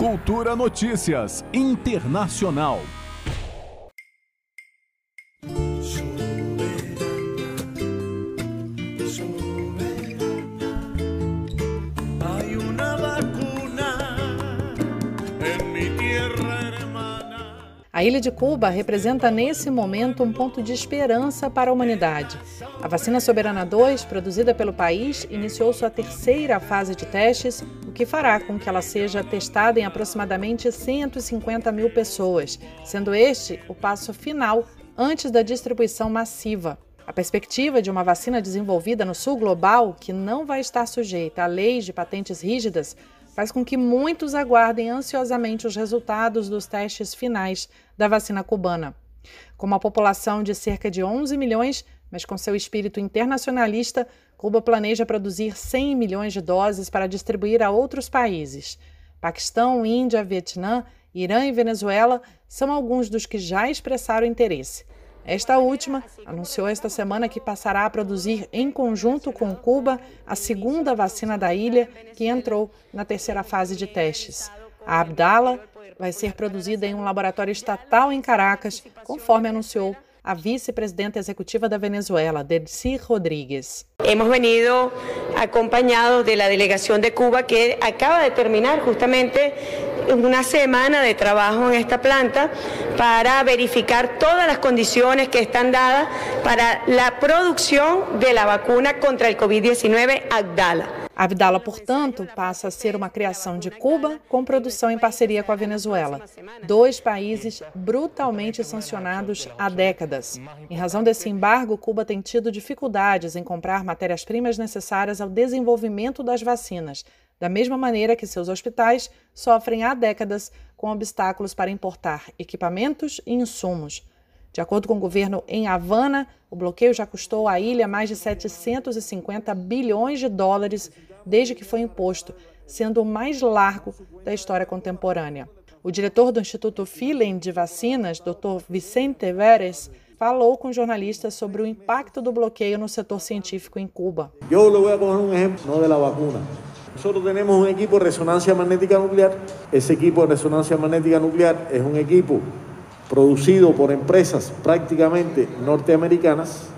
Cultura Notícias Internacional. A ilha de Cuba representa nesse momento um ponto de esperança para a humanidade. A vacina Soberana 2, produzida pelo país, iniciou sua terceira fase de testes, o que fará com que ela seja testada em aproximadamente 150 mil pessoas, sendo este o passo final antes da distribuição massiva. A perspectiva de uma vacina desenvolvida no sul global, que não vai estar sujeita a leis de patentes rígidas, faz com que muitos aguardem ansiosamente os resultados dos testes finais da vacina cubana. Com uma população de cerca de 11 milhões, mas com seu espírito internacionalista, Cuba planeja produzir 100 milhões de doses para distribuir a outros países. Paquistão, Índia, Vietnã, Irã e Venezuela são alguns dos que já expressaram interesse. Esta última anunciou esta semana que passará a produzir, em conjunto com Cuba, a segunda vacina da ilha, que entrou na terceira fase de testes. A Abdala vai ser produzida em um laboratório estatal em Caracas, conforme anunciou a vice-presidenta executiva da Venezuela, Delcy Rodríguez. Hemos venido acompañados de la delegación de Cuba que acaba de terminar justamente una semana de trabajo en esta planta para verificar todas las condiciones que están dadas para la producción de la vacuna contra el COVID-19 Abdala. Abdala, portanto, passa a ser uma criação de Cuba com produção em parceria com a Venezuela. Dois países brutalmente sancionados há décadas. Em razão desse embargo, Cuba tem tido dificuldades em comprar matérias-primas necessárias ao desenvolvimento das vacinas, da mesma maneira que seus hospitais sofrem há décadas com obstáculos para importar equipamentos e insumos. De acordo com o governo em Havana, o bloqueio já custou à ilha mais de 750 bilhões de dólares desde que foi imposto, sendo o mais largo da história contemporânea. O diretor do Instituto Philen de Vacinas, Dr. Vicente Veres, falou com jornalistas sobre o impacto do bloqueio no setor científico em Cuba. Eu vou dar um exemplo, não da vacuna. Nosotros tenemos un equipo de resonancia magnética nuclear. Ese equipo de resonancia magnética nuclear es un equipo producido por empresas prácticamente norteamericanas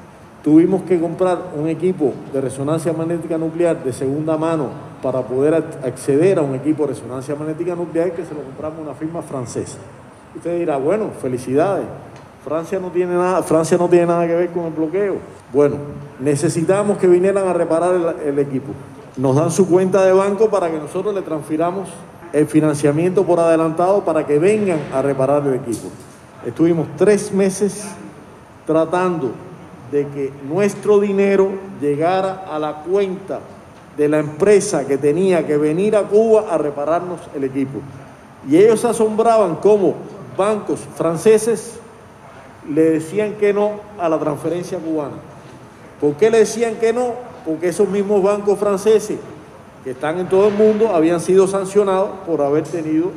Tuvimos que comprar un equipo de resonancia magnética nuclear de segunda mano para poder acceder a un equipo de resonancia magnética nuclear que se lo compramos a una firma francesa. Usted dirá, bueno, felicidades. Francia no tiene nada, Francia no tiene nada que ver con el bloqueo. Bueno, necesitamos que vinieran a reparar el, el equipo. Nos dan su cuenta de banco para que nosotros le transfiramos el financiamiento por adelantado para que vengan a reparar el equipo. Estuvimos tres meses tratando de que nuestro dinero llegara a la cuenta de la empresa que tenía que venir a Cuba a repararnos el equipo. Y ellos se asombraban cómo bancos franceses le decían que no a la transferencia cubana. ¿Por qué le decían que no? Porque esos mismos bancos franceses que están en todo el mundo habían sido sancionados por haber tenido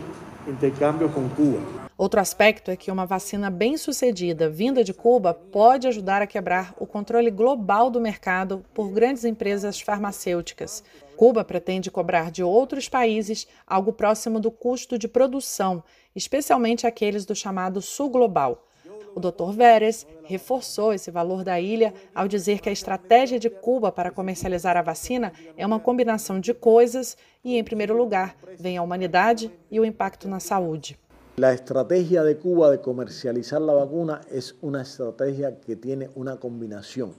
intercambios con Cuba. Outro aspecto é que uma vacina bem-sucedida vinda de Cuba pode ajudar a quebrar o controle global do mercado por grandes empresas farmacêuticas. Cuba pretende cobrar de outros países algo próximo do custo de produção, especialmente aqueles do chamado Sul Global. O Dr. Veres reforçou esse valor da ilha ao dizer que a estratégia de Cuba para comercializar a vacina é uma combinação de coisas e, em primeiro lugar, vem a humanidade e o impacto na saúde. La estrategia de Cuba de comercializar la vacuna es una estrategia que tiene una combinación,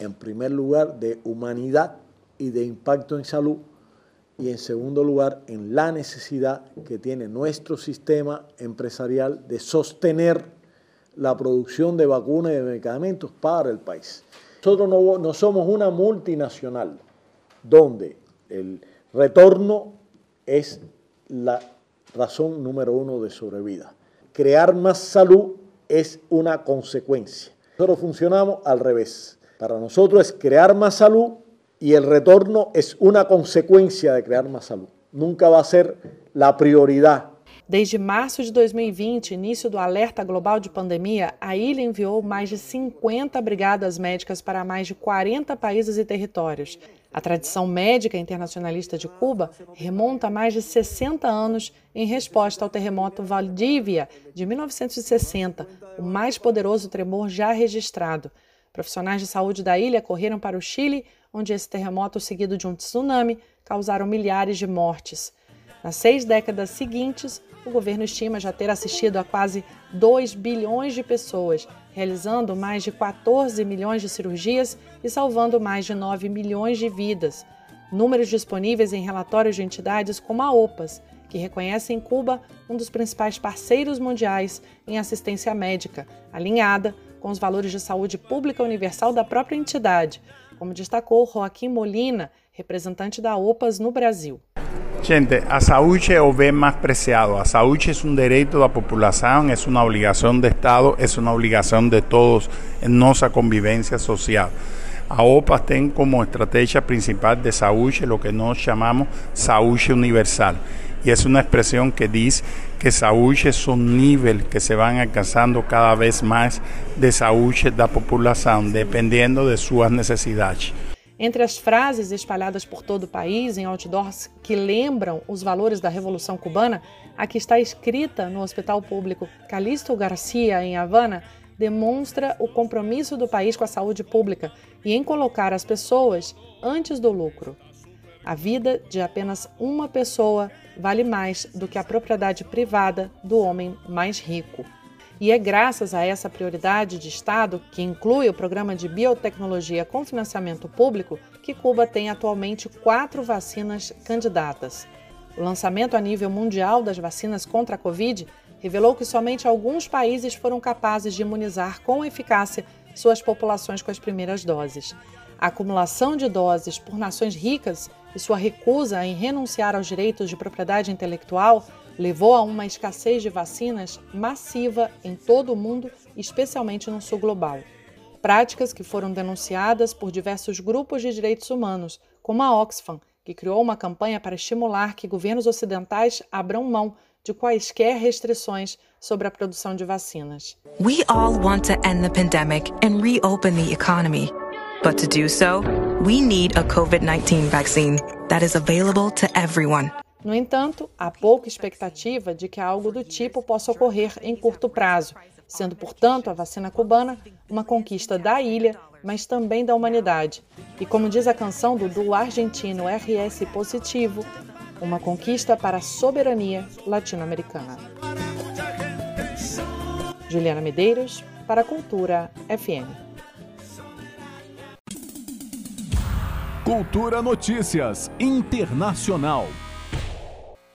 en primer lugar, de humanidad y de impacto en salud, y en segundo lugar, en la necesidad que tiene nuestro sistema empresarial de sostener la producción de vacunas y de medicamentos para el país. Nosotros no, somos una multinacional donde el retorno es la razón número uno de sobrevida. Crear más salud es una consecuencia. Nosotros funcionamos al revés. Para nosotros es crear más salud y el retorno es una consecuencia de crear más salud. Nunca va a ser la prioridad Desde março de 2020, início do alerta global de pandemia, a ilha enviou mais de 50 brigadas médicas para mais de 40 países e territórios. A tradição médica internacionalista de Cuba remonta a mais de 60 anos em resposta ao terremoto Valdívia de 1960, o mais poderoso tremor já registrado. Profissionais de saúde da ilha correram para o Chile, onde esse terremoto, seguido de um tsunami, causaram milhares de mortes. Nas seis décadas seguintes, o governo estima já ter assistido a quase 2 bilhões de pessoas, realizando mais de 14 milhões de cirurgias e salvando mais de 9 milhões de vidas. Números disponíveis em relatórios de entidades como a OPAS, que reconhece em Cuba um dos principais parceiros mundiais em assistência médica, alinhada com os valores de saúde pública universal da própria entidade, como destacou Joaquim Molina, representante da OPAS no Brasil. Gente, a saúde é o bem mais preciado. A saúde é um direito da população, é uma obrigação do Estado, é uma obrigação de todos em nossa convivência social. A OPA tem como estratégia principal de saúde o que nós chamamos saúde universal. E é uma expressão que diz que saúde é um nível que se vai alcançando cada vez mais de saúde da população, dependendo de suas necessidades. Entre as frases espalhadas por todo o país em outdoors que lembram os valores da Revolução Cubana, a que está escrita no Hospital Público Calixto Garcia, em Havana, demonstra o compromisso do país com a saúde pública e em colocar as pessoas antes do lucro. A vida de apenas uma pessoa vale mais do que a propriedade privada do homem mais rico. E é graças a essa prioridade de Estado, que inclui o programa de biotecnologia com financiamento público, que Cuba tem atualmente quatro vacinas candidatas. O lançamento a nível mundial das vacinas contra a Covid revelou que somente alguns países foram capazes de imunizar com eficácia suas populações com as primeiras doses. A acumulação de doses por nações ricas e sua recusa em renunciar aos direitos de propriedade intelectual levou a uma escassez de vacinas massiva em todo o mundo, especialmente no sul global. Práticas que foram denunciadas por diversos grupos de direitos humanos, como a Oxfam, que criou uma campanha para estimular que governos ocidentais abram mão de quaisquer restrições sobre a produção de vacinas. We all want to end the pandemic and reopen the economy. But to do so, we need a COVID-19 vaccine that is available to everyone. No entanto, há pouca expectativa de que algo do tipo possa ocorrer em curto prazo, sendo, portanto, a vacina cubana uma conquista da ilha, mas também da humanidade. E como diz a canção do duo argentino RS Positivo, uma conquista para a soberania latino-americana. Juliana Medeiros, para a Cultura FM. Cultura Notícias Internacional.